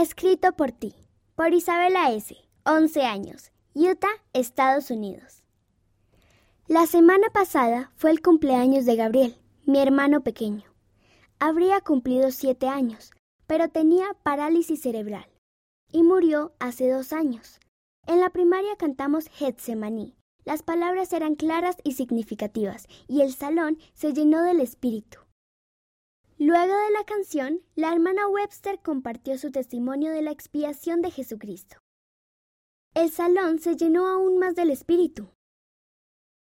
Escrito por ti, por Isabela S., 11 años, Utah, Estados Unidos. La semana pasada fue el cumpleaños de Gabriel, mi hermano pequeño. Habría cumplido siete años, pero tenía parálisis cerebral y murió hace dos años. En la primaria cantamos Getsemaní. Las palabras eran claras y significativas, y el salón se llenó del espíritu. Luego de la canción, la hermana Webster compartió su testimonio de la expiación de Jesucristo. El salón se llenó aún más del espíritu.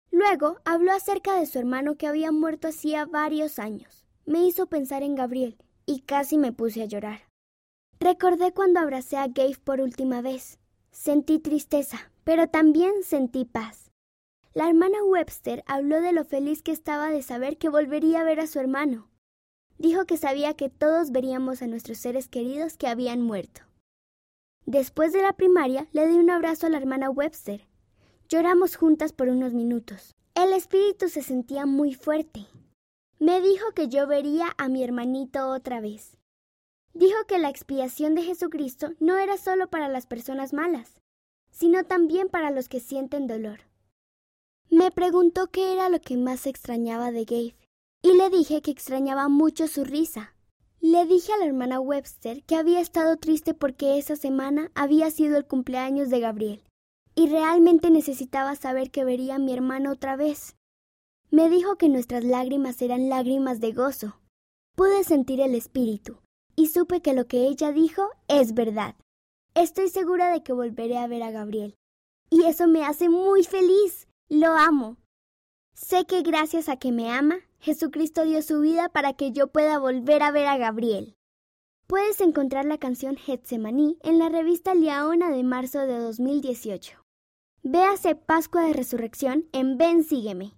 Luego habló acerca de su hermano que había muerto hacía varios años. Me hizo pensar en Gabriel y casi me puse a llorar. Recordé cuando abracé a Gabe por última vez. Sentí tristeza, pero también sentí paz. La hermana Webster habló de lo feliz que estaba de saber que volvería a ver a su hermano. Dijo que sabía que todos veríamos a nuestros seres queridos que habían muerto. Después de la primaria le di un abrazo a la hermana Webster. Lloramos juntas por unos minutos. El espíritu se sentía muy fuerte. Me dijo que yo vería a mi hermanito otra vez. Dijo que la expiación de Jesucristo no era solo para las personas malas, sino también para los que sienten dolor. Me preguntó qué era lo que más extrañaba de Gabe, y le dije que extrañaba mucho su risa. Le dije a la hermana Webster que había estado triste porque esa semana había sido el cumpleaños de Gabriel, y realmente necesitaba saber que vería a mi hermano otra vez. Me dijo que nuestras lágrimas eran lágrimas de gozo. Pude sentir el espíritu, y supe que lo que ella dijo es verdad. Estoy segura de que volveré a ver a Gabriel. Y eso me hace muy feliz. Lo amo. Sé que gracias a que me ama, Jesucristo dio su vida para que yo pueda volver a ver a Gabriel. Puedes encontrar la canción Getsemaní en la revista Liaona de marzo de 2018. Véase Pascua de Resurrección en Ven Sígueme.